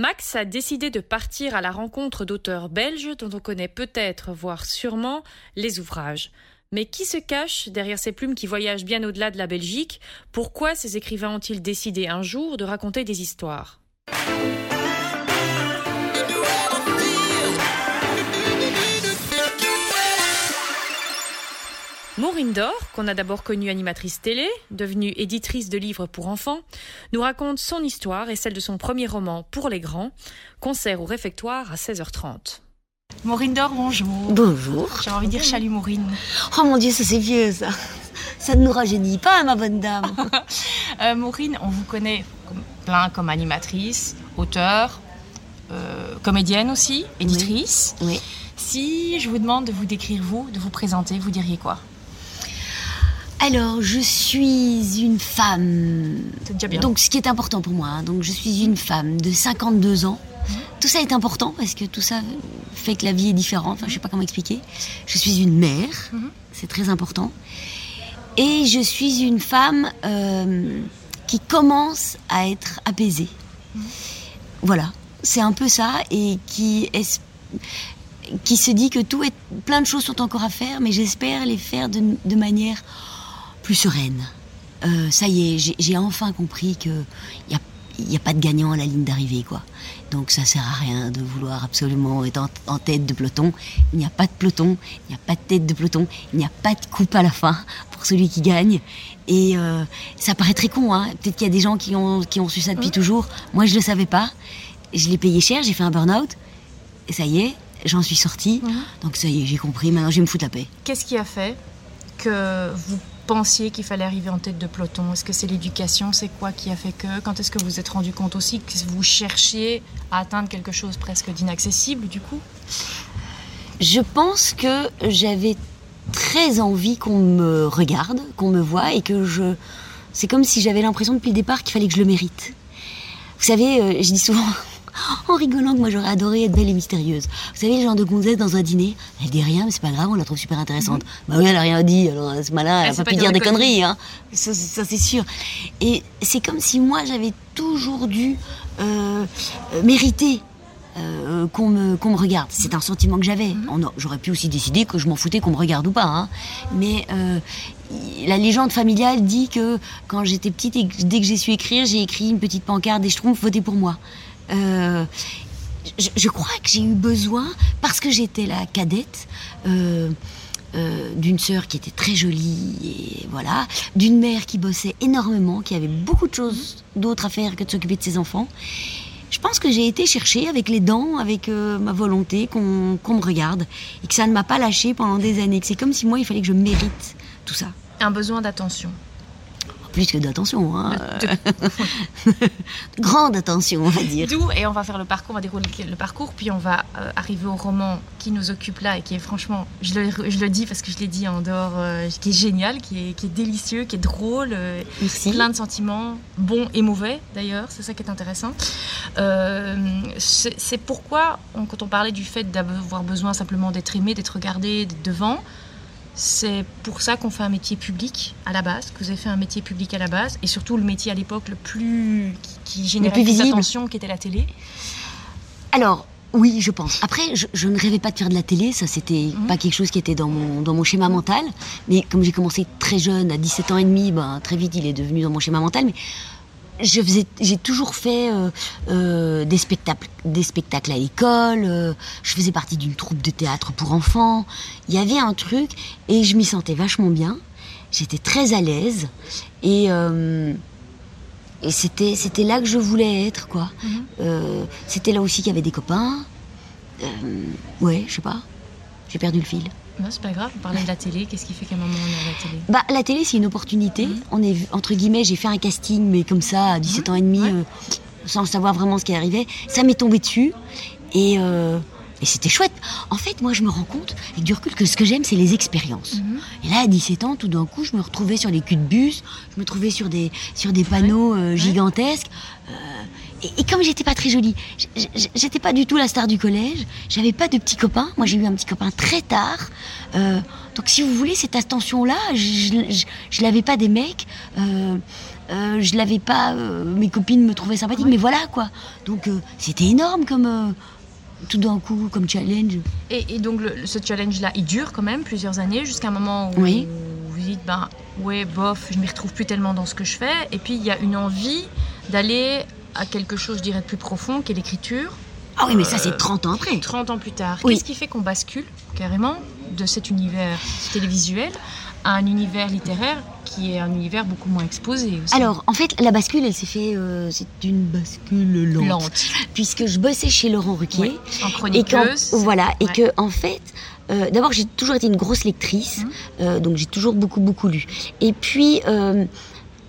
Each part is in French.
Max a décidé de partir à la rencontre d'auteurs belges dont on connaît peut-être, voire sûrement, les ouvrages. Mais qui se cache derrière ces plumes qui voyagent bien au-delà de la Belgique? Pourquoi ces écrivains ont-ils décidé un jour de raconter des histoires? Maureen Dor, qu'on a d'abord connue animatrice télé, devenue éditrice de livres pour enfants, nous raconte son histoire et celle de son premier roman Pour les grands, concert au réfectoire à 16h30. Maureen Dor, bonjour. Bonjour. J'ai envie de dire chalut Maureen. Oh mon dieu, ça c'est vieux ça. Ça ne nous rajeunit pas, ma bonne dame. euh, Maureen, on vous connaît plein comme animatrice, auteur, euh, comédienne aussi, éditrice. Oui. oui. Si je vous demande de vous décrire vous, de vous présenter, vous diriez quoi? Alors, je suis une femme. C'est déjà bien. Donc, ce qui est important pour moi. Hein. Donc, je suis une femme de 52 ans. Mmh. Tout ça est important parce que tout ça fait que la vie est différente. Enfin, je sais pas comment expliquer. Je suis une mère. Mmh. C'est très important. Et je suis une femme euh, qui commence à être apaisée. Mmh. Voilà. C'est un peu ça et qui est qui se dit que tout est plein de choses sont encore à faire, mais j'espère les faire de, de manière plus sereine. Euh, ça y est, j'ai enfin compris que il n'y a, y a, pas de gagnant à la ligne d'arrivée, quoi. Donc ça sert à rien de vouloir absolument être en, en tête de peloton. Il n'y a pas de peloton, il n'y a pas de tête de peloton, il n'y a pas de coupe à la fin pour celui qui gagne. Et euh, ça paraît très con, hein. Peut-être qu'il y a des gens qui ont, qui ont su ça depuis mmh. toujours. Moi, je le savais pas. Je l'ai payé cher, j'ai fait un burn-out. Et ça y est, j'en suis sortie. Mmh. Donc ça y est, j'ai compris. Maintenant, je vais me foutre la paix. Qu'est-ce qui a fait que vous pensiez qu'il fallait arriver en tête de peloton? Est-ce que c'est l'éducation? C'est quoi qui a fait que? Quand est-ce que vous vous êtes rendu compte aussi que vous cherchiez à atteindre quelque chose presque d'inaccessible du coup? Je pense que j'avais très envie qu'on me regarde, qu'on me voit et que je... C'est comme si j'avais l'impression depuis le départ qu'il fallait que je le mérite. Vous savez, euh, je dis souvent, en rigolant que moi j'aurais adoré être belle et mystérieuse. Vous savez, le genre de gonzesse dans un dîner, elle dit rien, mais c'est pas grave, on la trouve super intéressante. Mmh. Bah oui, elle a rien dit, alors ce malin, elle, elle a pas pu dire des conneries, conneries hein. ça, ça c'est sûr. Et c'est comme si moi j'avais toujours dû euh, mériter euh, qu'on me, qu me, regarde. C'est un sentiment que j'avais. Mmh. J'aurais pu aussi décider que je m'en foutais qu'on me regarde ou pas. Hein. Mais euh, la légende familiale dit que quand j'étais petite et que, dès que j'ai su écrire, j'ai écrit une petite pancarte des schtroumpfs, votez pour moi. Euh, je, crois que j'ai eu besoin, parce que j'étais la cadette, euh, euh, d'une sœur qui était très jolie, et voilà, d'une mère qui bossait énormément, qui avait beaucoup de choses d'autres à faire que de s'occuper de ses enfants. Je pense que j'ai été chercher avec les dents, avec ma volonté qu'on qu me regarde, et que ça ne m'a pas lâché pendant des années, que c'est comme si moi il fallait que je mérite tout ça. Un besoin d'attention plus que d'attention, hein. de... grande attention, on va dire. D'où, et on va faire le parcours, on va dérouler le parcours, puis on va euh, arriver au roman qui nous occupe là et qui est franchement, je le, je le dis parce que je l'ai dit en dehors, euh, qui est génial, qui est, qui est, délicieux, qui est drôle, euh, plein de sentiments, bons et mauvais d'ailleurs, c'est ça qui est intéressant. c'est pourquoi, on, quand on parlait du fait d'avoir besoin simplement d'être aimé, d'être regardé, d'être devant, c'est pour ça qu'on fait un métier public à la base, que vous avez fait un métier public à la base, et surtout le métier à l'époque le plus qui, qui générait le plus qui était la télé. Alors, oui, je pense. Après, je, je, ne rêvais pas de faire de la télé, ça c'était mmh. pas quelque chose qui était dans mon, dans mon schéma mental. Mais comme j'ai commencé très jeune, à 17 ans et demi, ben, très vite il est devenu dans mon schéma mental. Mais je faisais, j'ai toujours fait euh, euh, des spectacles, des spectacles à l'école. Euh, je faisais partie d'une troupe de théâtre pour enfants. Il y avait un truc et je m'y sentais vachement bien. J'étais très à l'aise et et c'était c'était là que je voulais être quoi. -hmm. c'était là aussi qu'il y avait des copains. ouais, je sais pas. J'ai perdu le fil. Non, c'est pas grave, on parlait de la télé, qu'est-ce qui fait qu'à un moment on est à la télé Bah la télé c'est une opportunité. Mmh. On est entre guillemets, j'ai fait un casting mais comme ça à 17 mmh. ans et demi ouais. euh, sans savoir vraiment ce qui arrivait, ça m'est tombé dessus et euh, et c'était chouette. En fait, moi, je me rends compte, avec du recul, que ce que j'aime, c'est les expériences. Mmh. Et là, à 17 ans, tout d'un coup, je me retrouvais sur les culs de bus, je me trouvais sur des, sur des panneaux ouais. euh, gigantesques. Et, comme j'étais pas très jolie, j'étais pas du tout la star du collège, j'avais pas de petits copains. Moi, j'ai eu un petit copain très tard. Euh, donc, si vous voulez, cette attention-là, je, je, l'avais pas des mecs. Euh, euh, je l'avais pas. mes copines me trouvaient sympathique, mais voilà quoi. Donc, c'était énorme comme tout d'un coup comme challenge. Et, donc ce challenge-là, il dure quand même plusieurs années jusqu'à un moment où oui. vous dites, ben ouais, bof, je m'y retrouve plus tellement dans ce que je fais. Et puis il y a une envie d'aller à quelque chose, je dirais, de plus profond, qui est l'écriture. Ah oui, mais ça, c'est 30 ans après. 30 ans plus tard. Qu'est-ce qui fait qu'on bascule carrément de cet univers télévisuel à un univers littéraire qui est un univers beaucoup moins exposé aussi? Alors, en fait, la bascule, elle s'est fait. Euh, c'est une bascule lente. Puisque je bossais chez Laurent Ruquier. en chroniqueuse. Et voilà, et que, en fait. Euh, d'abord, j'ai toujours été une grosse lectrice, mmh. euh, donc j'ai toujours beaucoup, beaucoup lu. Et puis,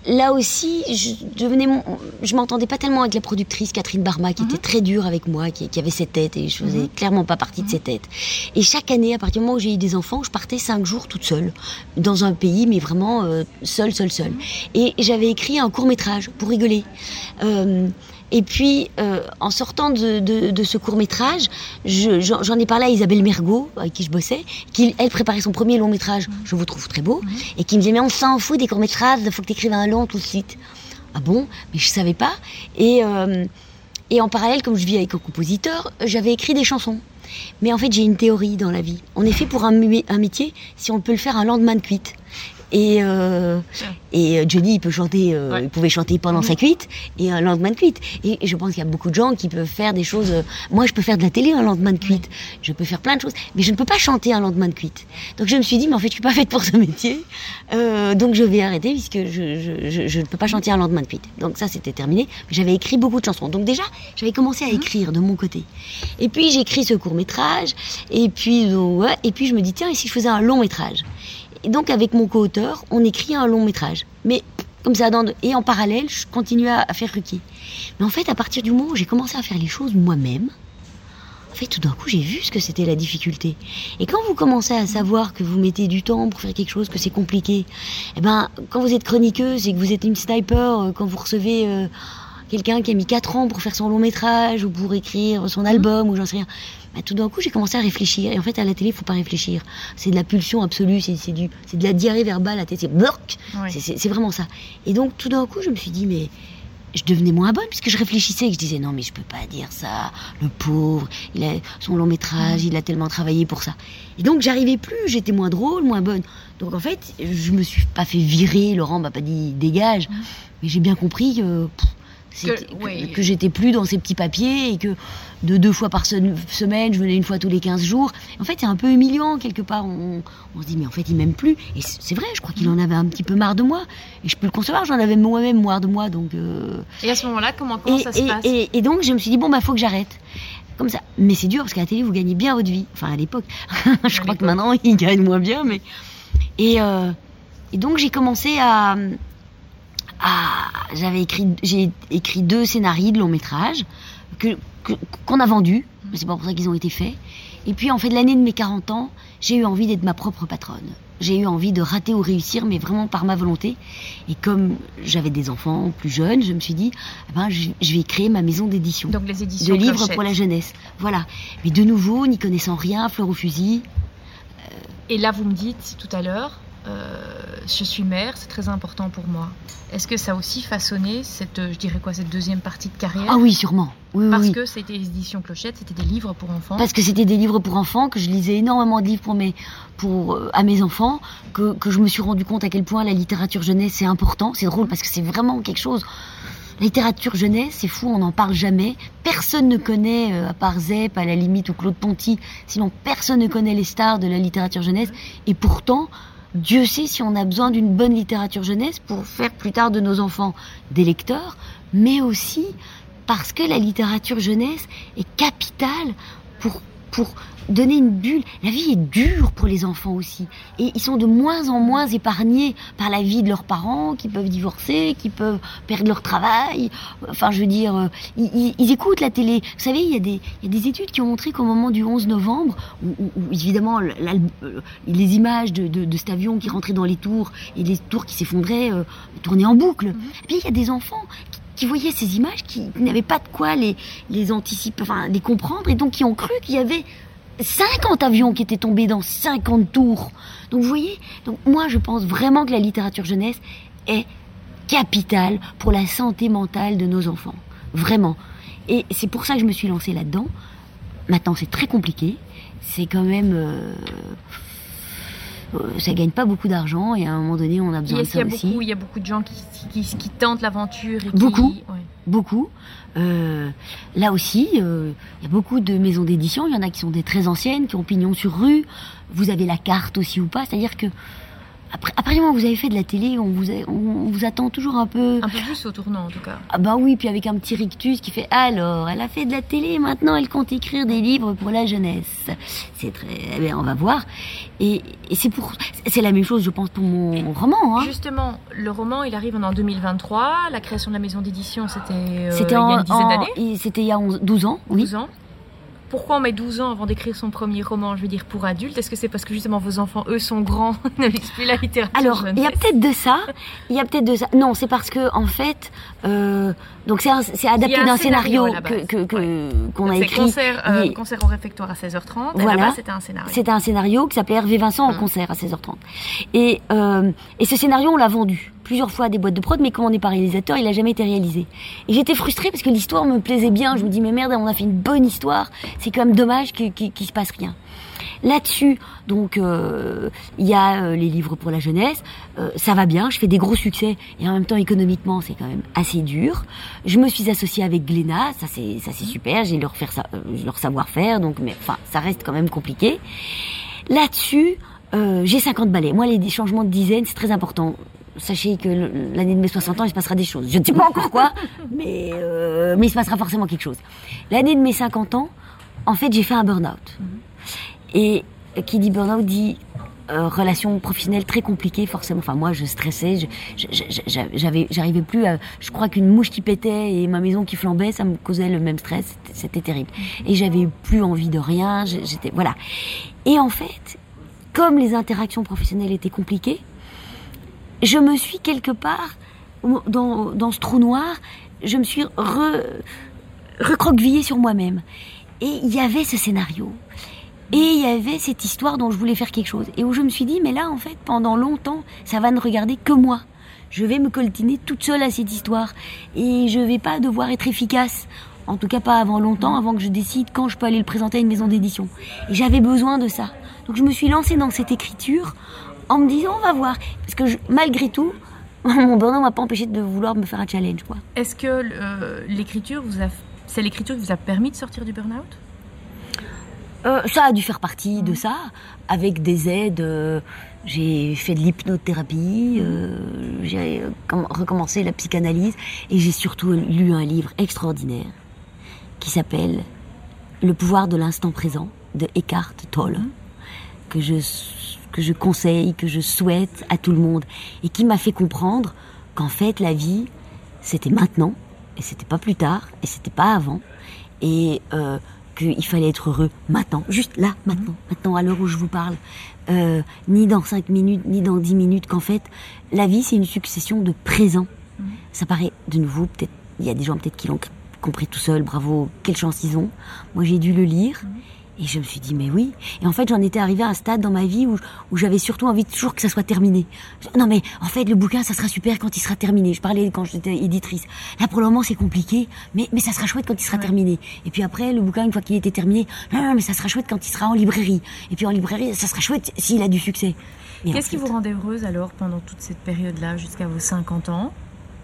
là aussi, je devenais, je m'entendais pas tellement avec la productrice Catherine Barma, qui était mhm. très dure avec moi, qui, avait cette tête, et je faisais mhm. clairement pas partie de cette tête. Et chaque année, à partir du moment où j'ai eu des enfants, je partais cinq jours toute seule, dans un pays, mais vraiment euh, seule, seule, seule. Mhm. Et j'avais écrit un court métrage pour rigoler. Euh, et puis, euh, en sortant de, de, de ce court métrage, j'en ai parlé à Isabelle Mergot, avec qui je bossais, qui, elle, préparait son premier long métrage, je vous trouve très beau, mhm. et qui me disait, mais on s'en fout des courts métrages, il faut que tu écrives un long tout de suite. Ah bon? Mais je savais pas. Et, euh, et en parallèle, comme je vis avec un compositeur, j'avais écrit des chansons. Mais en fait, j'ai une théorie dans la vie. On est fait pour un, un métier si on peut le faire un lendemain de cuite. Et, euh, et euh, Johnny, il peut chanter, euh, il pouvait chanter pendant sa cuite et un lendemain de cuite. Et, je pense qu'il y a beaucoup de gens qui peuvent faire des choses. Euh, moi, je peux faire de la télé un lendemain de cuite. Je peux faire plein de choses, mais je ne peux pas chanter un lendemain de cuite. Donc je me suis dit, mais en fait, je suis pas faite pour ce métier. Euh, donc je vais arrêter puisque je, je, je, je, ne peux pas chanter un lendemain de cuite. Donc ça, c'était terminé. J'avais écrit beaucoup de chansons. Donc déjà, j'avais commencé à mhm. écrire de mon côté. Et puis j'ai écrit ce court métrage. Et puis ouais, et puis je me dis tiens, et si je faisais un long métrage? Et donc avec mon co-auteur, on écrit un long métrage. Mais comme ça, dans et en parallèle, je continuais à, faire Ruki. Mais en fait, à partir du moment où j'ai commencé à faire les choses moi-même, en fait, tout d'un coup, j'ai vu ce que c'était la difficulté. Et quand vous commencez à savoir que vous mettez du temps pour faire quelque chose, que c'est compliqué, eh ben, quand vous êtes chroniqueuse et que vous êtes une sniper, euh, quand vous recevez euh, quelqu'un qui a mis 4 ans pour faire son long métrage ou pour écrire son album ou j'en sais rien, bah, tout d'un coup, j'ai commencé à réfléchir. Et en fait, à la télé, il faut pas réfléchir. C'est de la pulsion absolue, c'est du, c'est de la diarrhée verbale à tête. C'est c'est vraiment ça. Et donc, tout d'un coup, je me suis dit, mais je devenais moins bonne puisque je réfléchissais et je disais non mais je peux pas dire ça le pauvre il a son long métrage il a tellement travaillé pour ça et donc j'arrivais plus j'étais moins drôle moins bonne donc en fait je me suis pas fait virer Laurent m'a pas dit dégage mais j'ai bien compris que que, que, j'étais plus dans ces petits papiers et que de deux fois par semaine, je venais une fois tous les 15 jours. En fait, c'est un peu humiliant quelque part. On, se dit, mais en fait, il m'aime plus. Et c'est vrai, je crois qu'il en avait un petit peu marre de moi. Et je peux le concevoir, j'en avais moi-même marre de moi. Donc, euh, Et à ce moment-là, comment, comment ça se passe? et, donc, je me suis dit, bon, bah, faut que j'arrête. Comme ça. Mais c'est dur parce qu'à la télé, vous gagnez bien votre vie. Enfin, à l'époque. je crois que maintenant, ils gagnent moins bien. mais Et, euh, et donc, j'ai commencé à, ah, j'avais écrit, j'ai écrit deux scénarios de long métrage que, qu'on a vendus, mais c'est pas pour ça qu'ils ont été faits. Et puis en fait, l'année de mes 40 ans, j'ai eu envie d'être ma propre patronne. J'ai eu envie de rater ou réussir, mais vraiment par ma volonté. Et comme j'avais des enfants plus jeunes, je me suis dit, eh ben, je, vais créer ma maison d'édition. Donc les éditions de livres pour la jeunesse. Voilà. Mais de nouveau, n'y connaissant rien, fleur au fusil. Et là, vous me dites tout à l'heure, euh, je suis mère, c'est très important pour moi. Est-ce que ça a aussi façonné cette, je dirais quoi, cette deuxième partie de carrière? Ah oui, sûrement. Oui, Parce oui. que c'était les éditions Clochette, c'était des livres pour enfants. Parce que c'était des livres pour enfants, que je lisais énormément de livres pour mes, pour, euh, à mes enfants, que, que je me suis rendu compte à quel point la littérature jeunesse c'est important. C'est drôle parce que c'est vraiment quelque chose. La littérature jeunesse, c'est fou, on n'en parle jamais. Personne ne connaît, euh, à part Zep, à la limite, ou Claude Ponty, sinon personne ne connaît les stars de la littérature jeunesse. Et pourtant, Dieu sait si on a besoin d'une bonne littérature jeunesse pour faire plus tard de nos enfants des lecteurs, mais aussi parce que la littérature jeunesse est capitale pour, pour donner une bulle. La vie est dure pour les enfants aussi. Et ils sont de moins en moins épargnés par la vie de leurs parents, qui peuvent divorcer, qui peuvent perdre leur travail. Enfin, je veux dire, euh, ils, écoutent la télé. Vous savez, il y, a des, il y a des études qui ont montré qu'au moment du 11 novembre, où, évidemment euh, les images de, de, de, cet avion qui rentrait dans les tours et les tours qui s'effondraient euh, tournaient en boucle. Et puis il y a des enfants qui voyaient ces images, qui n'avaient pas de quoi les, les anticiper, enfin, les comprendre, et donc qui ont cru qu'il y avait 50 avions qui étaient tombés dans 50 tours. Donc vous voyez, donc moi je pense vraiment que la littérature jeunesse est capitale pour la santé mentale de nos enfants. Vraiment. Et c'est pour ça que je me suis lancée là-dedans. Maintenant c'est très compliqué. C'est quand même... Euh, ça gagne pas beaucoup d'argent et à un moment donné on a besoin de ça y a aussi. Beaucoup, il y a beaucoup de gens qui, qui, qui tentent l'aventure. et qui- Beaucoup. ouais. beaucoup. Euh, là aussi, euh, il y a beaucoup de maisons d'édition. Il y en a qui sont des très anciennes, qui ont pignon sur rue. Vous avez la carte aussi ou pas. C'est-à-dire que après, à partir du moment où vous avez fait de la télé, on vous, a- on, on vous attend toujours un peu. Un peu plus au tournant en tout cas. Ah bah oui, puis avec un petit rictus qui fait alors, elle a fait de la télé, maintenant elle compte écrire des livres pour la jeunesse. C'est très, eh bien, on va voir. Et, et c'est pour, c'est la même chose, je pense, pour mon roman. Hein. Justement, le roman, il arrive en 2023. La création de la maison d'édition, c'était euh, il y C'était a en, une dizaine d'années, C'était il y a 11 12 ans, oui. 12 ans. Pourquoi on met 12 ans avant d'écrire son premier roman, je veux dire, pour adultes? Est-ce que c'est parce que justement vos enfants, eux, sont grands, ne lisent plus la littérature Alors, il y a peut-être de ça. Il y a peut-être de ça. Non, c'est parce que en fait, euh, donc c'est adapté d'un scénario, base. que que- qu'on a écrit. concert, euh, concert au réfectoire à 16h30. Et Voilà. c'était un scénario. C'était un scénario qui s'appelait Hervé Vincent en Mm. concert à 16h30. Et, euh, et ce scénario, on l'a vendu plusieurs fois des boîtes de prod, mais n'est pas réalisateur, il a jamais été réalisé. Et j'étais frustrée parce que l'histoire me plaisait bien. Je me dis, mais merde, on a fait une bonne histoire. C'est quand même dommage qu'il qu'il se passe rien. Là-dessus, donc, euh, il y a euh, les livres pour la jeunesse. Euh, ça va bien, je fais des gros succès et en même temps économiquement, c'est quand même assez dur. Je me suis associée avec Glénat, ça c'est super. J'ai leur faire leur savoir-faire, donc mais enfin, ça reste quand même compliqué. Là-dessus, j'ai 50 balais. Moi, les changements de dizaines, c'est très important. Sachez que l'année de mes 60 ans, il se passera des choses. Je ne sais pas encore quoi, mais, euh, mais il se passera forcément quelque chose. L'année de mes 50 ans, en fait, j'ai fait un burn-out. Et euh, qui dit burn-out dit euh, relation professionnelle très compliquée, forcément. Enfin, moi, je stressais, j'avais, j'arrivais plus à. Je crois qu'une mouche qui pétait et ma maison qui flambait, ça me causait le même stress. C'était, terrible. Et j'avais plus envie de rien. J'étais voilà. Et en fait, comme les interactions professionnelles étaient compliquées, je me suis quelque part dans, dans ce trou noir, je me suis re, recroquevillée sur moi-même. Et il y avait ce scénario. Et il y avait cette histoire dont je voulais faire quelque chose. Et où je me suis dit, mais là, en fait, pendant longtemps, ça va ne regarder que moi. Je vais me coltiner toute seule à cette histoire. Et je vais pas devoir être efficace. En tout cas, pas avant longtemps, avant que je décide quand je peux aller le présenter à une maison d'édition. Et j'avais besoin de ça. Donc je me suis lancée dans cette écriture en me disant, on va voir. Parce que je- malgré tout, mon burn m'a pas empêché de vouloir me faire un challenge, quoi. Est-ce que euh, l'écriture vous a, c'est l'écriture qui vous a permis de sortir du burn-out? Euh, ça a dû faire partie de ça, avec des aides. euh, j'ai fait de l'hypnothérapie, euh, j'ai com- recommencé la psychanalyse, et j'ai surtout lu un livre extraordinaire qui s'appelle Le pouvoir de l'instant présent de Eckhart Tolle, que je que je conseille, que je souhaite à tout le monde, et qui m'a fait comprendre qu'en fait la vie c'était maintenant, et c'était pas plus tard, et c'était pas avant, et euh, qu'il fallait être heureux maintenant, juste là, maintenant, maintenant, à l'heure où je vous parle, euh, ni dans 5 minutes, ni dans 10 minutes, qu'en fait, la vie, c'est une succession de présents. Ça paraît, de nouveau, peut-être, il y a des gens peut-être qui l'ont compris tout seul, bravo, quelle chance ils ont. Moi, j'ai dû le lire. Et je me suis dit, mais oui. Et en fait, j'en étais arrivée à un stade dans ma vie où, où j'avais surtout envie toujours que ça soit terminé. Je- Non, mais en fait, le bouquin, ça sera super quand il sera terminé. Je parlais quand j'étais éditrice. Là, pour le moment, c'est compliqué, mais, mais ça sera chouette quand il sera terminé. Et puis après, le bouquin, une fois qu'il était terminé, non, non, mais ça sera chouette quand il sera en librairie. Et puis en librairie, ça sera chouette s'il a du succès. Qu'est-ce qui vous rendait heureuse alors pendant toute cette période-là, jusqu'à vos 50 ans?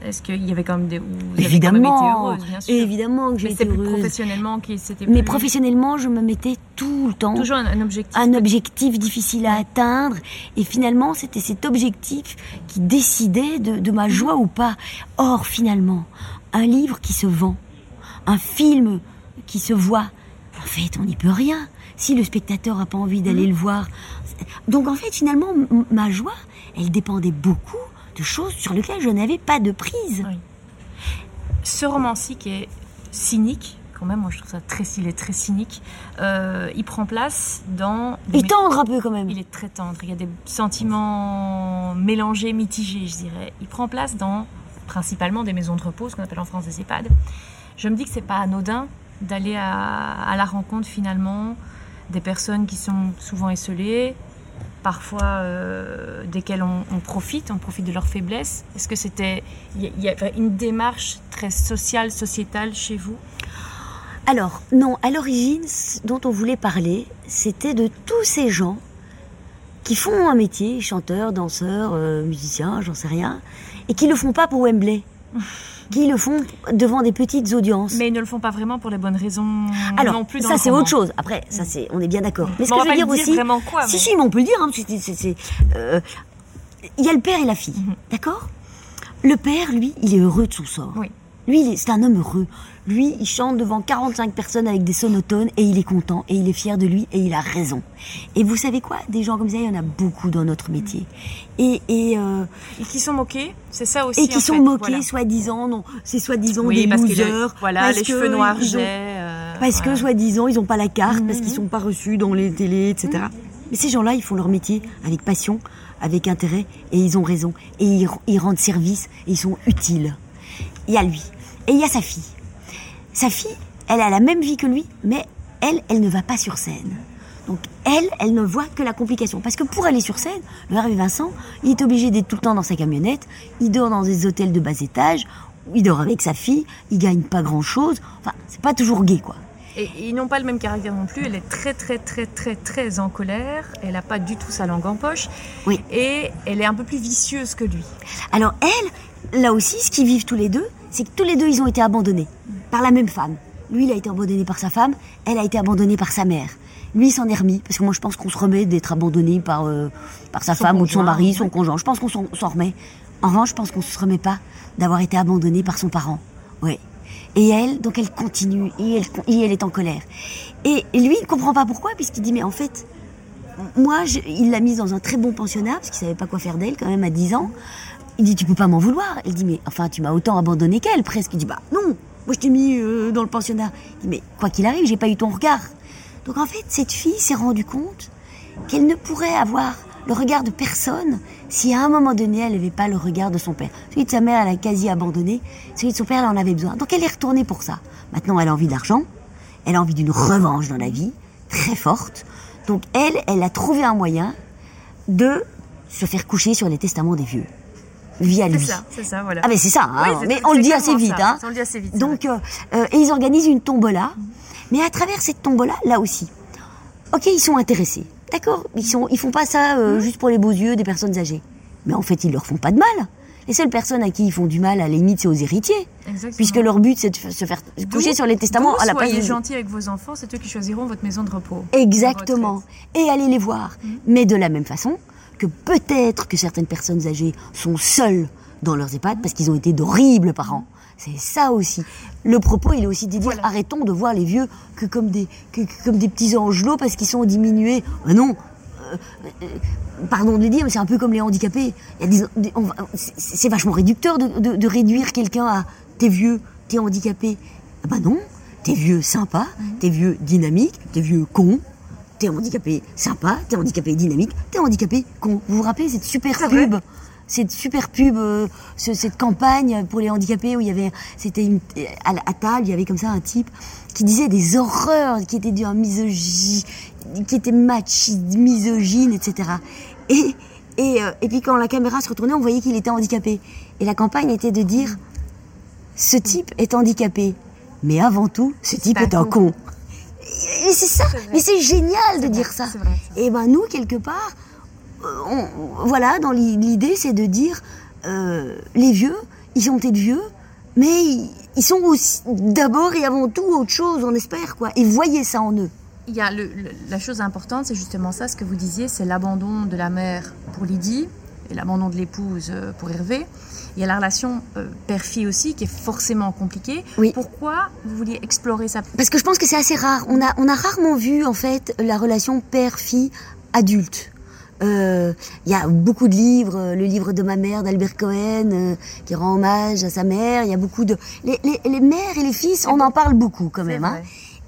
Est-ce qu'il y avait quand même des... Vous avez quand même été Évidemment, heureuse, bien sûr. évidemment que j'ai Mais été heureuse. professionnellement qui c'était Mais plus- professionnellement, je me mettais tout le temps Toujours un, un objectif. un objectif difficile à atteindre. Et finalement, c'était cet objectif qui décidait de, de ma joie ou pas. Or, finalement, un livre qui se vend, un film qui se voit, en fait, on n'y peut rien. Si le spectateur n'a pas envie d'aller le voir. Donc, en fait, finalement, ma joie, elle dépendait beaucoup de choses sur lesquelles je n'avais pas de prise. Oui. Ce roman-ci qui est cynique, quand même, moi je trouve ça très stylé, très cynique, euh, il prend place dans... des Et tendre un peu quand même. Il est très tendre. Il y a des sentiments mélangés, mitigés, je dirais. Il prend place dans principalement des maisons de repos, ce qu'on appelle en France des EHPAD, je me dis que c'est pas anodin d'aller à, la rencontre finalement des personnes qui sont souvent esselées, parfois euh, desquelles on, profite, on profite de leur faiblesse. Est-ce que c'était il y, a une démarche très sociale, sociétale chez vous? Alors non, à l'origine, dont on voulait parler, c'était de tous ces gens qui font un métier, chanteurs, danseurs, euh, musiciens, j'en sais rien, et qui le font pas pour Wembley. qui le font devant des petites audiences. Mais ils ne le font pas vraiment pour les bonnes raisons Alors, non plus. ça c'est autre chose. Après, ça c'est, on est bien d'accord. Mais ce que je veux dire aussi, vraiment quoi, si si, mais on peut le dire. Hein, euh, il y a le père et la fille, mhm. d'accord? Le père, lui, il est heureux de son sort. Oui. Lui, c'est un homme heureux. Lui, il chante devant 45 personnes avec des sonotones et il est content et il est fier de lui et il a raison. Et vous savez quoi? Des gens comme ça, il y en a beaucoup dans notre métier. Et, et, euh, qui sont moqués, c'est ça aussi. Et qui sont moqués, soi-disant, non, c'est soi-disant des losers. voilà, les cheveux noirs, euh, parce que soi-disant, ils n'ont pas la carte, parce qu'ils mhm. sont pas reçus dans les télés, etc. Mhm. Mais ces gens-là, ils font leur métier avec passion, avec intérêt, et ils ont raison. Et ils, ils rendent service, et ils sont utiles. Il y a lui. Et il y a sa fille. Sa fille, elle a la même vie que lui, mais elle, elle ne va pas sur scène. Donc elle, elle ne voit que la complication. Parce que pour aller sur scène, le Hervé Vincent, il est obligé d'être tout le temps dans sa camionnette, il dort dans des hôtels de bas étage, il dort avec sa fille, il gagne pas grand chose. Enfin, c'est pas toujours gai, quoi. Et ils n'ont pas le même caractère non plus. Elle est très, très, très, très, très en colère. Elle n'a pas du tout sa langue en poche. Oui. Et elle est un peu plus vicieuse que lui. Alors elle, là aussi, ce qu'ils vivent tous les deux, c'est que tous les deux, ils ont été abandonnés par la même femme. Lui, il a été abandonné par sa femme, elle a été abandonnée par sa mère. Lui, il s'en est remis, parce que moi, je pense qu'on se remet d'être abandonné par, euh, par sa femme ou de son mari, son conjoint. Je pense qu'on s'en remet. En revanche, je pense qu'on se remet pas d'avoir été abandonné par son parent. Ouais. Et elle, donc elle continue, et elle, et elle est en colère. Et, lui, il ne comprend pas pourquoi, puisqu'il dit, mais en fait, moi, il l'a mise dans un très bon pensionnat, parce qu'il savait pas quoi faire d'elle, quand même, à 10 ans. Il dit, tu peux pas m'en vouloir. Il dit, mais enfin, tu m'as autant abandonné qu'elle, presque. Il dit, bah non, moi je t'ai mis euh, dans le pensionnat. Il dit, mais quoi qu'il arrive, j'ai pas eu ton regard. Donc en fait, cette fille s'est rendue compte qu'elle ne pourrait avoir le regard de personne si à un moment donné, elle n'avait pas le regard de son père. Celui de sa mère, elle a quasi abandonné. Celui de son père, elle en avait besoin. Donc elle est retournée pour ça. Maintenant, elle a envie d'argent. Elle a envie d'une revanche dans la vie, très forte. Donc elle, elle a trouvé un moyen de se faire coucher sur les testaments des vieux via lui. C'est ça, c'est ça, voilà. Ah mais c'est ça, hein. mais on le dit assez vite. Hein. On le dit assez vite. Donc, euh, euh, et ils organisent une tombola. Mais à travers cette tombola, là aussi, ok, ils sont intéressés. D'accord Ils sont, ils font pas ça euh, juste pour les beaux yeux des personnes âgées. Mais en fait, ils leur font pas de mal. Les seules personnes à qui ils font du mal, à la limite, c'est aux héritiers. Exactement. Puisque leur but, c'est de se faire coucher sur les testaments à la place. Soyez gentils avec vos enfants, c'est eux qui choisiront votre maison de repos. Exactement. Et allez les voir. Mmh. Mais de la même façon, que peut-être que certaines personnes âgées sont seules dans leurs EHPAD parce qu'ils ont été d'horribles parents. C'est ça aussi. Le propos, il est aussi de dire arrêtons de voir les vieux que comme des, comme des petits angelots parce qu'ils sont diminués. Euh, non, euh, euh, pardon de le dire, mais c'est un peu comme les handicapés. C'est vachement réducteur de, de, réduire quelqu'un à t'es vieux, t'es handicapé. Ah bah non, t'es vieux sympa, t'es vieux dynamique, t'es vieux con, t'es handicapé sympa, t'es handicapé dynamique, t'es handicapé con. Vous vous rappelez cette super pub cette super pub, euh, cette campagne pour les handicapés où il y avait, c'était à, à, table, il y avait comme ça un type qui disait des horreurs, qui était d'un misogyne, qui était machiste, misogyne, etc. Et, et, euh, et puis quand la caméra se retournait, on voyait qu'il était handicapé. Et la campagne était de dire, ce type est handicapé, mais avant tout, ce type est un con. Et c'est ça, mais c'est génial de dire ça. Et ben nous, quelque part, euh, voilà, dans l'idée, c'est de dire, euh, les vieux, ils sont peut-être vieux, mais ils, sont aussi d'abord et avant tout autre chose, on espère, quoi. Et voyez ça en eux. Il y a la chose importante, c'est justement ça, ce que vous disiez, c'est l'abandon de la mère pour Lydie et l'abandon de l'épouse euh, pour Hervé. Il y a la relation père-fille aussi qui est forcément compliquée. Oui. Pourquoi vous vouliez explorer ça? Parce que je pense que c'est assez rare. On a, on a rarement vu en fait la relation père-fille adulte. Euh, il y a beaucoup de livres, le livre de ma mère d'Albert Cohen euh, qui rend hommage à sa mère. Il y a beaucoup de les, les, les, mères et les fils, on en parle beaucoup quand même. Hein.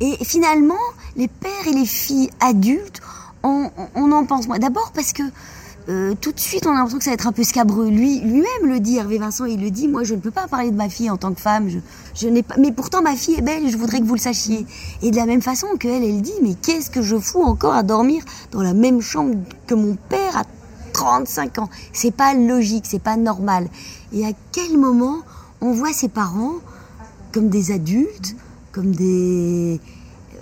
Et finalement, les pères et les filles adultes, on, on en pense moins. D'abord parce que euh, tout de suite, on a l'impression que ça va être un peu scabreux. Lui, lui-même le dit, Hervé Vincent, il le dit. Moi, je ne peux pas parler de ma fille en tant que femme. Mais pourtant, ma fille est belle. et Je voudrais que vous le sachiez. Et de la même façon que elle, dit, mais qu'est-ce que je fous encore à dormir dans la même chambre que mon père à 35 ans? C'est pas logique, c'est pas normal. Et à quel moment on voit ses parents comme des adultes, comme des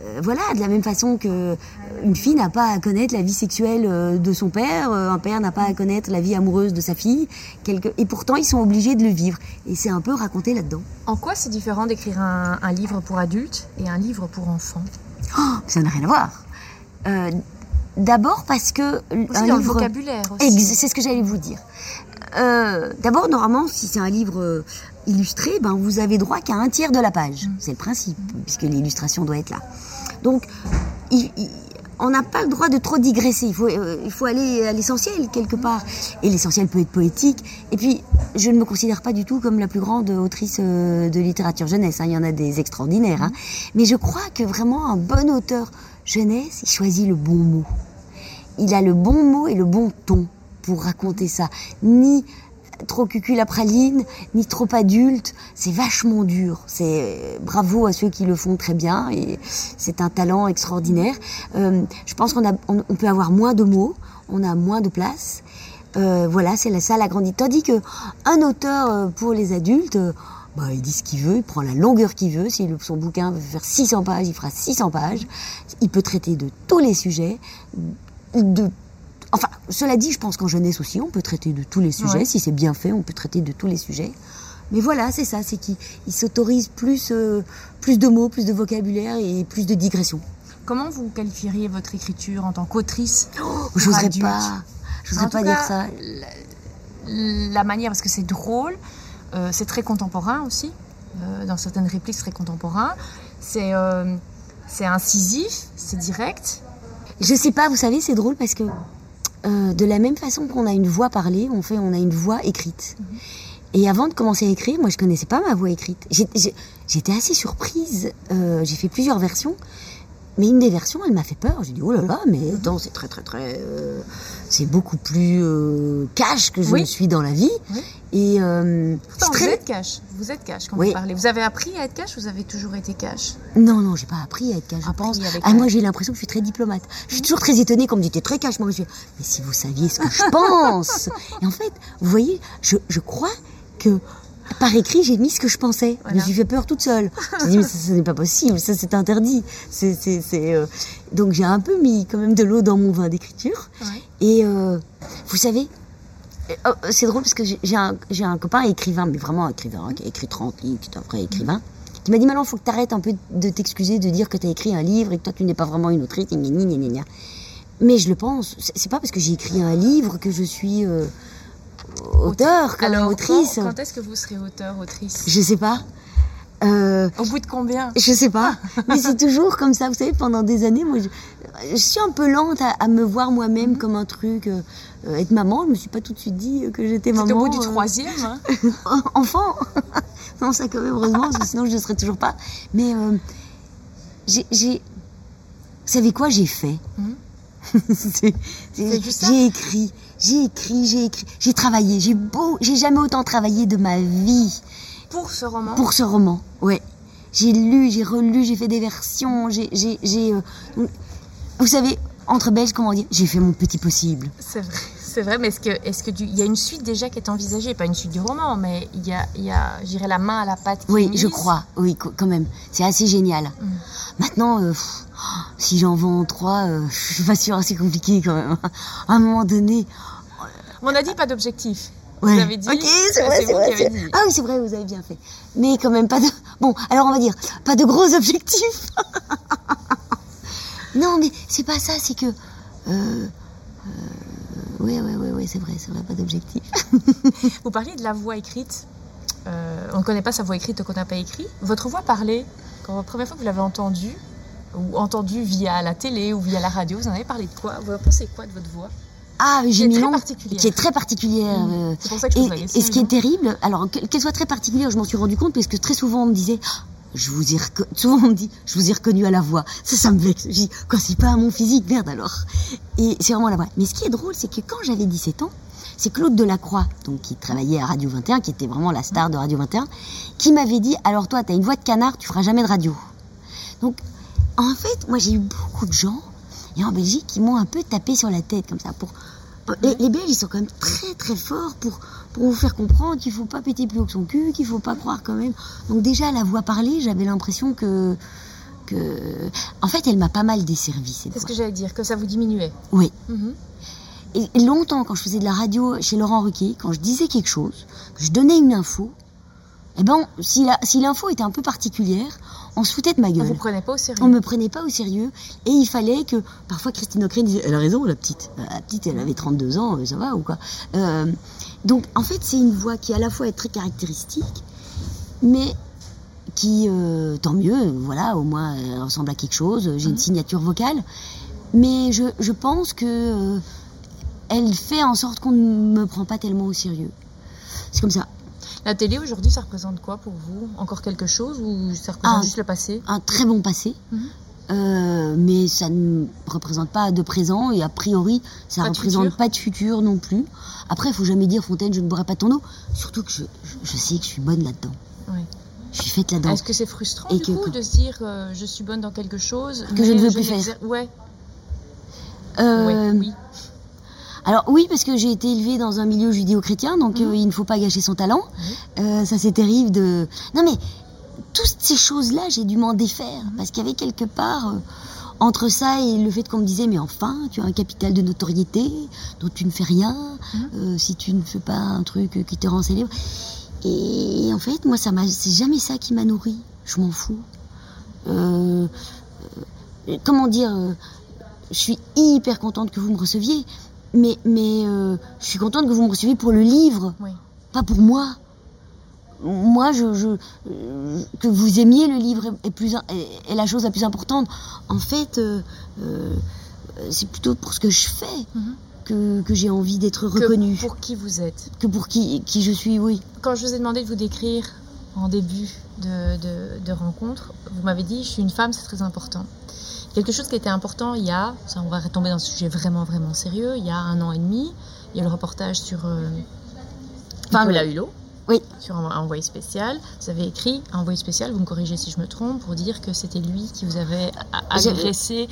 euh, voilà, de la même façon que une fille n'a pas à connaître la vie sexuelle euh, de son père, euh, un père n'a pas à connaître la vie amoureuse de sa fille, quelque... et pourtant ils sont obligés de le vivre. Et c'est un peu raconté là-dedans. En quoi c'est différent d'écrire un, un livre pour adultes et un livre pour enfants? Oh, ça n'a rien à voir. Euh, D'abord parce que Aussi un dans le vocabulaire aussi. C'est ce que j'allais vous dire. Euh, D'abord, normalement, si c'est un livre illustré, ben vous avez droit qu'à un tiers de la page. C'est le principe, puisque l'illustration doit être là. Donc, il- il- on n'a pas le droit de trop digresser. Il faut, euh, il faut aller à l'essentiel quelque part. Et l'essentiel peut être poétique. Et puis, je ne me considère pas du tout comme la plus grande autrice euh, de littérature jeunesse. hein. Il y en a des extraordinaires. hein. Mais je crois que vraiment un bon auteur jeunesse, il choisit le bon mot il a le bon mot et le bon ton pour raconter ça. Ni trop cucul à praline, ni trop adulte. C'est vachement dur. C'est bravo à ceux qui le font très bien c'est un talent extraordinaire. Euh, je pense qu'on a, on, peut avoir moins de mots, on a moins de place. Euh, voilà, c'est la- ça la grande. Tandis que un auteur euh, pour les adultes, bah, il dit ce qu'il veut, il prend la longueur qu'il veut. Si son bouquin veut faire 600 pages, il fera 600 pages. Il peut traiter de tous les sujets. De, enfin, cela dit, je pense qu'en jeunesse aussi, on peut traiter de tous les sujets. Ouais. Si c'est bien fait, on peut traiter de tous les sujets. Mais voilà, c'est ça, c'est qu'il il s'autorise plus, euh, plus de mots, plus de vocabulaire et plus de digression. Comment vous qualifieriez votre écriture en tant qu'autrice Je n'oserais pas, tout pas cas, dire ça. la, la manière, parce que c'est drôle, euh, c'est très contemporain aussi, euh, dans certaines répliques, c'est très contemporain. C'est c'est incisif, c'est direct. Je sais pas, vous savez, c'est drôle parce que euh, de la même façon qu'on a une voix parlée, on fait, on a une voix écrite. Et avant de commencer à écrire, moi je connaissais pas ma voix écrite. J'étais assez surprise. Euh, J'ai fait plusieurs versions, mais une des versions, elle m'a fait peur. J'ai dit oh là là, mais attends, c'est très très très, euh, c'est beaucoup plus euh, cash que je Oui. ne suis dans la vie. Oui. Et euh, vous êtes cash, vous êtes cash quand Oui. vous parlez. Vous avez appris à être cash ou vous avez toujours été cash? Non, non, j'ai pas appris à être cash, je Appris pense. Ah, moi, j'ai l'impression que je suis très diplomate. Je suis toujours très étonnée quand on me dit t'es très cash. Moi, je dis, mais si vous saviez ce que je pense. Et en fait, vous voyez, je, je crois que par écrit, j'ai mis ce que je pensais. Je me Voilà. suis fait peur toute seule. J'ai dit, mais ça, ce n'est pas possible, ça, c'est interdit. C'est, c'est, c'est, euh, Donc, j'ai un peu mis quand même de l'eau dans mon vin d'écriture. Ouais. Et euh, vous savez, euh, oh, c'est drôle parce que j'ai un, j'ai un copain écrivain, mais vraiment un écrivain, hein, qui a écrit 30 livres, qui est un vrai écrivain, qui m'a dit Manon, faut que tu arrêtes un peu de t'excuser de dire que tu as écrit un livre et que toi tu n'es pas vraiment une autrice, gna, gna, gna, gna, gna. Mais je le pense, c'est c'est pas parce que j'ai écrit un livre que je suis euh, auteur, comme Alors, autrice. quand, quand est-ce que vous serez auteur, autrice? Je sais pas. Euh, Au bout de combien? je sais pas, mais c'est toujours comme ça. Vous savez, pendant des années, moi, je, je suis un peu lente à, à me voir moi-même Mhm. comme un truc. euh, être maman, je me suis pas tout de suite dit que j'étais C'est maman. au bout du euh, troisième. hein. enfant. non, ça quand même heureusement, parce que sinon je ne serais toujours pas. Mais euh, j'ai, vous savez quoi, j'ai fait. C'est- C'est juste ça? j'ai écrit, j'ai écrit, j'ai écrit, j'ai travaillé, j'ai beau, j'ai jamais autant travaillé de ma vie Pour ce roman pour ce roman. Ouais. J'ai lu, j'ai relu, j'ai fait des versions, j'ai, j'ai, j'ai. euh, vous savez, entre Belges, comment dire, j'ai fait mon petit possible. C'est vrai, c'est vrai, mais est-ce que, est-ce que il y a une suite déjà qui est envisagée, pas une suite du roman, mais il y a, il y a, j'irai la main à la pâte. qui est Oui, je crois. Oui, quand même. C'est assez génial. Mm. Maintenant, euh, pff, si j'en vends trois, euh, je suis pas sûre, c'est compliqué quand même. À un moment donné. On a dit pas d'objectif. Ouais. Vous avez dit. Ok, c'est vrai, c'est vrai. avez dit. Ah oui, c'est vrai, vous avez bien fait. Mais quand même pas de. Bon, alors on va dire pas de gros objectifs. non, mais c'est pas ça. C'est que. Euh, euh, oui, oui, oui, oui, c'est vrai, c'est vrai, pas d'objectif. Vous parliez de la voix écrite. Euh, on ne connaît pas sa voix écrite quand on n'a pas écrit. Votre voix parlée, quand la première fois que vous l'avez entendue, ou entendue via la télé ou via la radio, vous en avez parlé de quoi? Vous pensez quoi de votre voix? Ah, très long-. Qui est très particulière. Mm. euh, C'est pour ça que je pose Et, la question. et ce qui est terrible, alors que- qu'elle soit très particulière, je m'en suis rendu compte parce que très souvent on me disait, je vous ai reco- souvent on me dit, je vous ai reconnu à la voix. Ça, ça me vexe. Je dis, quand c'est pas à mon physique, merde alors. Et c'est vraiment la voix. Mais ce qui est drôle, c'est que quand j'avais 17 ans, c'est Claude Delacroix, donc qui travaillait à Radio 21, qui était vraiment la star de Radio 21, qui m'avait dit, alors toi, t'as une voix de canard, tu feras jamais de radio. Donc, en fait, moi j'ai eu beaucoup de gens, et en Belgique, qui m'ont un peu tapé sur la tête comme ça. Pour... Les, les Belges, ils sont quand même très très forts pour, pour vous faire comprendre qu'il faut pas péter plus haut que son cul, qu'il faut pas croire quand même. Donc déjà, la voix parlée, j'avais l'impression que... que... En fait, elle m'a pas mal desservi, cette C'est ce que j'allais dire, que ça vous diminuait. Oui. Mhm. Et et longtemps, quand je faisais de la radio chez Laurent Ruquier, quand je disais quelque chose, que je donnais une info, eh ben, si la- si l'info était un peu particulière, on se foutait de ma On gueule. vous prenait pas au sérieux. On me prenait pas au sérieux. Et il fallait que parfois Christine O'Crane disait elle a raison la petite. Euh, la petite elle avait 32 ans euh, ça va ou quoi. Euh, donc en fait c'est une voix qui à la fois est très caractéristique mais qui euh, tant mieux voilà au moins elle ressemble à quelque chose. J'ai une signature vocale. Mais je, je pense que euh, elle fait en sorte qu'on ne me prend pas tellement au sérieux. C'est comme ça La télé aujourd'hui, ça représente quoi pour vous? Encore quelque chose ou ça représente juste le passé? un très bon passé, Mhm. euh, mais ça ne représente pas de présent et a priori ça de représente futur. pas de futur non plus. Après, il faut jamais dire Fontaine, je ne boirai pas ton eau. Surtout que je, je, je sais que je suis bonne là-dedans. Oui. Je suis faite là-dedans. Est-ce que c'est frustrant Et du que- coup de se dire euh, je suis bonne dans quelque chose Que je ne veux plus Ouais. Euh, ouais, oui. Alors oui, parce que j'ai été élevée dans un milieu judéo-chrétien, donc Mhm. euh, il ne faut pas gâcher son talent. Euh, ça c'est terrible de... Non mais, toutes ces choses-là, j'ai dû m'en défaire, Mhm. parce qu'il y avait quelque part, euh, entre ça et le fait qu'on me disait, mais enfin, tu as un capital de notoriété, dont tu ne fais rien, Mhm. si tu ne fais pas un truc qui te rend célèbre. Et en fait, moi, ça m'a, c'est jamais ça qui m'a nourri. Je m'en fous. Comment dire Je suis hyper contente que vous me receviez, mais, mais euh, je suis contente que vous me receviez pour le livre, Oui. pas pour moi. Moi, je, je, euh, que vous aimiez le livre est, est plus, est, est la chose la plus importante. En fait, euh, c'est plutôt pour ce que je fais Mhm. que, que j'ai envie d'être Que reconnue, pour qui vous êtes. que pour qui, qui je suis, oui. Quand je vous ai demandé de vous décrire en début de, de, de rencontre, vous m'avez dit je suis une femme, c'est très important. Quelque chose qui était important il y a, ça on va retomber dans un sujet vraiment vraiment sérieux, il y a un an et demi, il y a le reportage sur euh, Nicolas Hulot. Oui. Sur un un envoyé spécial. Vous avez écrit un envoyé spécial, vous me corrigez si je me trompe, pour dire que c'était lui qui vous avait agressé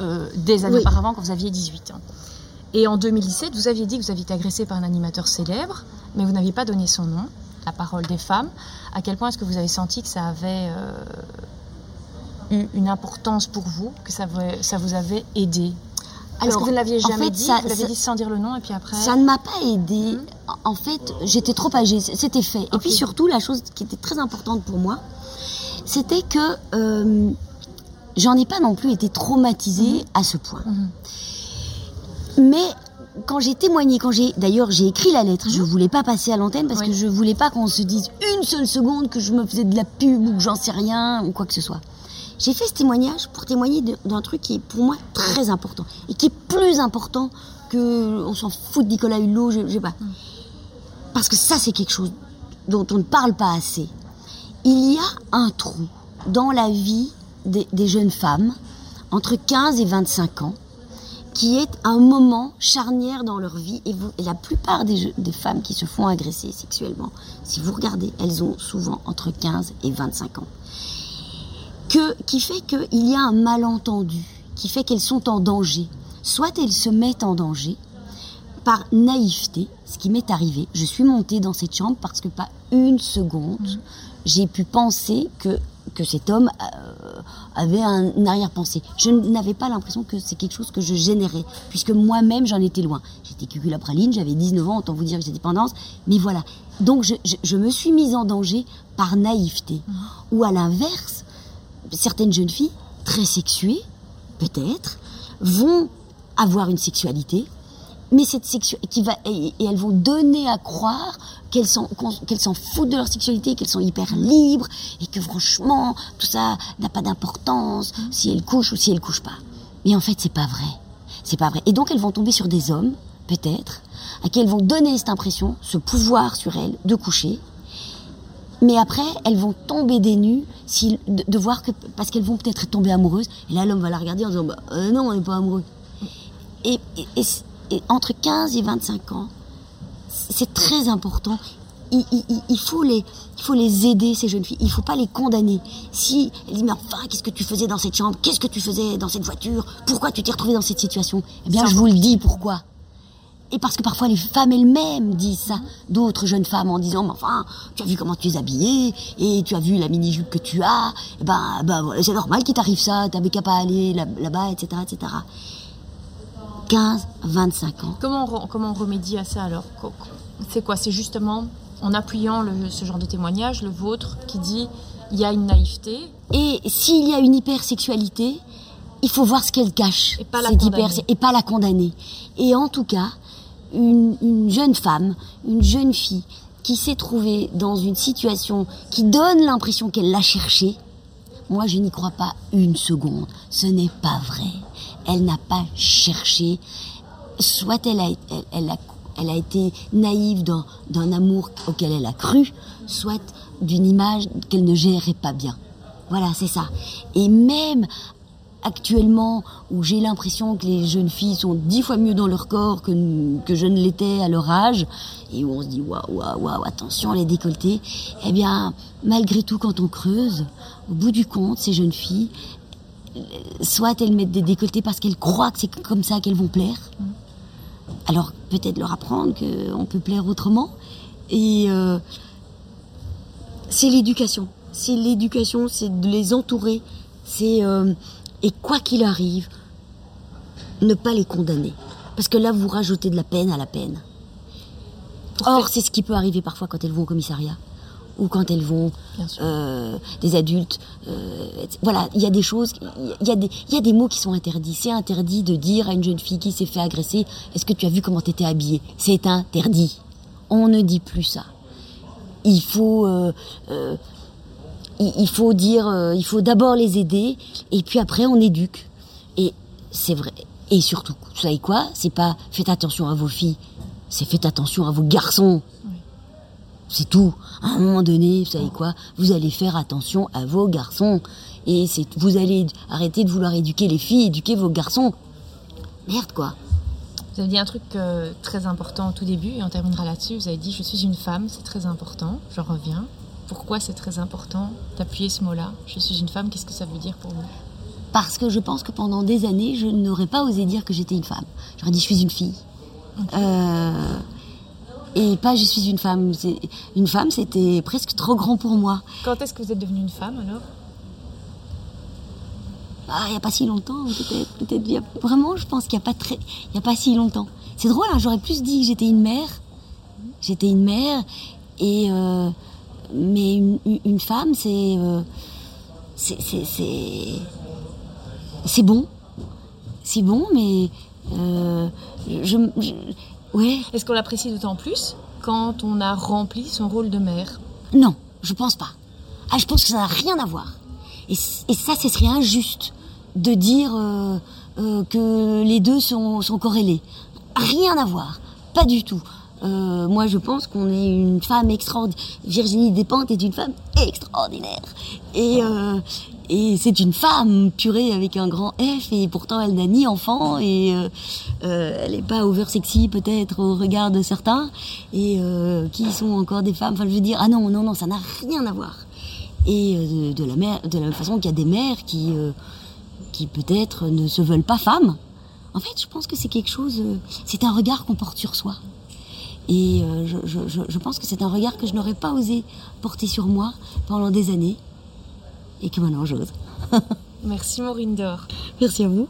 euh, des années Oui. auparavant quand vous aviez 18 ans. Et en 2017, vous aviez dit que vous aviez été agressé par un animateur célèbre, mais vous n'aviez pas donné son nom, la parole des femmes. À quel point est-ce que vous avez senti que ça avait euh, eu une importance pour vous, que ça, vous- ça vous avait aidé Parce que vous ne l'aviez en jamais fait, dit, ça- vous dit sans dire le nom, et puis après... Ça ne m'a pas aidé. En fait, j'étais trop âgée. C'était fait. Et puis surtout, la chose qui était très importante pour moi, c'était que euh, j'en ai pas non plus été traumatisée à ce point. Mhm. Mais quand j'ai témoigné, quand j'ai, d'ailleurs, j'ai écrit la lettre. Je voulais pas passer à l'antenne parce Oui. que je voulais pas qu'on se dise une seule seconde que je me faisais de la pub ou que j'en sais rien ou quoi que ce soit. J'ai fait ce témoignage pour témoigner d'un truc qui est pour moi très important et qui est plus important que on s'en fout de Nicolas Hulot, je, je sais pas. Parce que ça, c'est quelque chose dont on ne parle pas assez. Il y a un trou dans la vie des, des jeunes femmes entre 15 et 25 ans qui est un moment charnière dans leur vie. Et, vous, et la plupart des femmes qui se font agresser sexuellement, si vous regardez, elles ont souvent entre 15 et 25 ans. Que, qui fait qu'il y a un malentendu, qui fait qu'elles sont en danger. Soit elles se mettent en danger par naïveté, ce qui m'est arrivé. Je suis montée dans cette chambre parce que pas une seconde, j'ai pu penser que, que cet homme euh, avait un, arrière-pensée. Je n'avais pas l'impression que c'est quelque chose que je générais, puisque moi-même j'en étais loin. J'étais cuculapraline, j'avais 19 ans, autant vous dire que j'ai dépendance, mais voilà. Donc je, je- je me suis mise en danger par naïveté. Ou à l'inverse, certaines jeunes filles, très sexuées, peut-être, vont avoir une sexualité, mais cette sexualité qui va et, et elles vont donner à croire qu'elles s'en qu'elles s'en foutent de leur sexualité, qu'elles sont hyper libres et que franchement tout ça n'a pas d'importance si elles couchent ou si elles couchent pas. Mais en fait c'est pas vrai, c'est pas vrai. Et donc elles vont tomber sur des hommes peut-être à qui elles vont donner cette impression, ce pouvoir sur elles de coucher. Mais après, elles vont tomber des nues si, de, voir que parce qu'elles vont peut-être tomber amoureuses. Et là, l'homme va la regarder en disant bah, euh, non, on n'est pas amoureux. Et, et, entre 15 et 25 ans, c'est très important. Il, il, faut les, il faut les aider ces jeunes filles. Il faut pas les condamner. Si elles disent mais enfin qu'est-ce que tu faisais dans cette chambre? Qu'est-ce que tu faisais dans cette voiture? Pourquoi tu t'es retrouvée dans cette situation? Eh bien, je vous le dis pourquoi. Et parce que parfois les femmes elles-mêmes disent ça, d'autres jeunes femmes en disant, mais enfin, tu as vu comment tu es habillée, et tu as vu la mini-jupe que tu as, et ben, ben c'est normal qu'il t'arrive ça, t'avais qu'à pas aller là-bas, etc., etc. 15, 25 ans. Comment on, comment on remédie à ça alors? C'est quoi? C'est justement en appuyant le, ce genre de témoignage, le vôtre, qui dit, il y a une naïveté. Et s'il y a une hypersexualité, il faut voir ce qu'elle cache, et pas, la et pas la condamner. Et en tout cas, une, jeune femme, une jeune fille qui s'est trouvée dans une situation qui donne l'impression qu'elle l'a cherché, moi je n'y crois pas une seconde. Ce n'est pas vrai. Elle n'a pas cherché. Soit elle a, elle, a, elle a été naïve d'un amour auquel elle a cru, soit d'une image qu'elle ne gérait pas bien. Voilà, c'est ça. Et même actuellement où j'ai l'impression que les jeunes filles sont dix fois mieux dans leur corps que, que je ne l'étais à leur âge, et où on se dit waouh, waouh, waouh, attention les décolletés, eh bien, malgré tout, quand on creuse, au bout du compte, ces jeunes filles, soit elles mettent des décolletés parce qu'elles croient que c'est comme ça qu'elles vont plaire, alors peut-être leur apprendre qu'on peut plaire autrement, et euh, c'est l'éducation. C'est l'éducation, c'est de les entourer, c'est euh, et quoi qu'il arrive, ne pas les condamner. Parce que là, vous rajoutez de la peine à la peine. Or, c'est ce qui peut arriver parfois quand elles vont au commissariat ou quand elles vont euh, des adultes. Euh, voilà, il y a des choses, il y, a des, il y a des mots qui sont interdits. C'est interdit de dire à une jeune fille qui s'est fait agresser, est-ce que tu as vu comment tu étais habillée? C'est interdit. On ne dit plus ça. Il faut euh il, faut dire, euh, il faut d'abord les aider et puis après on éduque. Et c'est vrai. Et surtout, vous savez quoi C'est pas faites attention à vos filles, c'est faites attention à vos garçons. C'est tout. À un moment donné, vous savez quoi Vous allez faire attention à vos garçons. Et c'est, vous allez arrêter de vouloir éduquer les filles, éduquer vos garçons. Merde, quoi. Vous avez dit un truc euh, très important au tout début, et on terminera là-dessus. Vous avez dit, je suis une femme, c'est très important, je reviens. Pourquoi c'est très important d'appuyer ce mot-là? Je suis une femme, qu'est-ce que ça veut dire pour vous? Parce que je pense que pendant des années, je n'aurais pas osé dire que j'étais une femme. J'aurais dit je suis une fille. Euh, et pas je suis une femme. Une femme, c'était presque trop grand pour moi. Quand est-ce que vous êtes devenue une femme alors? Ah, il n'y a pas si longtemps, peut-être. Peut vraiment, je pense qu'il n'y a pas très, il y a pas si longtemps. C'est drôle, hein, j'aurais plus dit que j'étais une mère. J'étais une mère et euh, mais une, femme, euh, c'est. c'est bon. C'est bon, mais. Euh, je, ouais. Est-ce qu'on l'apprécie d'autant plus quand on a rempli son rôle de mère? Non, je pense pas. Ah, je pense que ça n'a rien à voir. Et, ça, ce serait injuste de dire euh, que les deux sont, sont corrélés. Rien à voir. Pas du tout. Euh, moi, je pense qu'on est une femme extraordinaire. Virginie Despentes est une femme extraordinaire. Et, euh, et c'est une femme purée avec un grand F, et pourtant elle n'a ni enfant, et euh, elle n'est pas over sexy peut-être au regard de certains, et qui sont encore des femmes. Enfin, je veux dire, ah non, non, non, ça n'a rien à voir. Et de la même façon qu'il y a des mères qui, qui peut-être ne se veulent pas femmes. En fait, je pense que c'est quelque chose, c'est un regard qu'on porte sur soi. Et euh, je, je, pense que c'est un regard que je n'aurais pas osé porter sur moi pendant des années et que maintenant j'ose. Merci Maureen Dor. Merci à vous.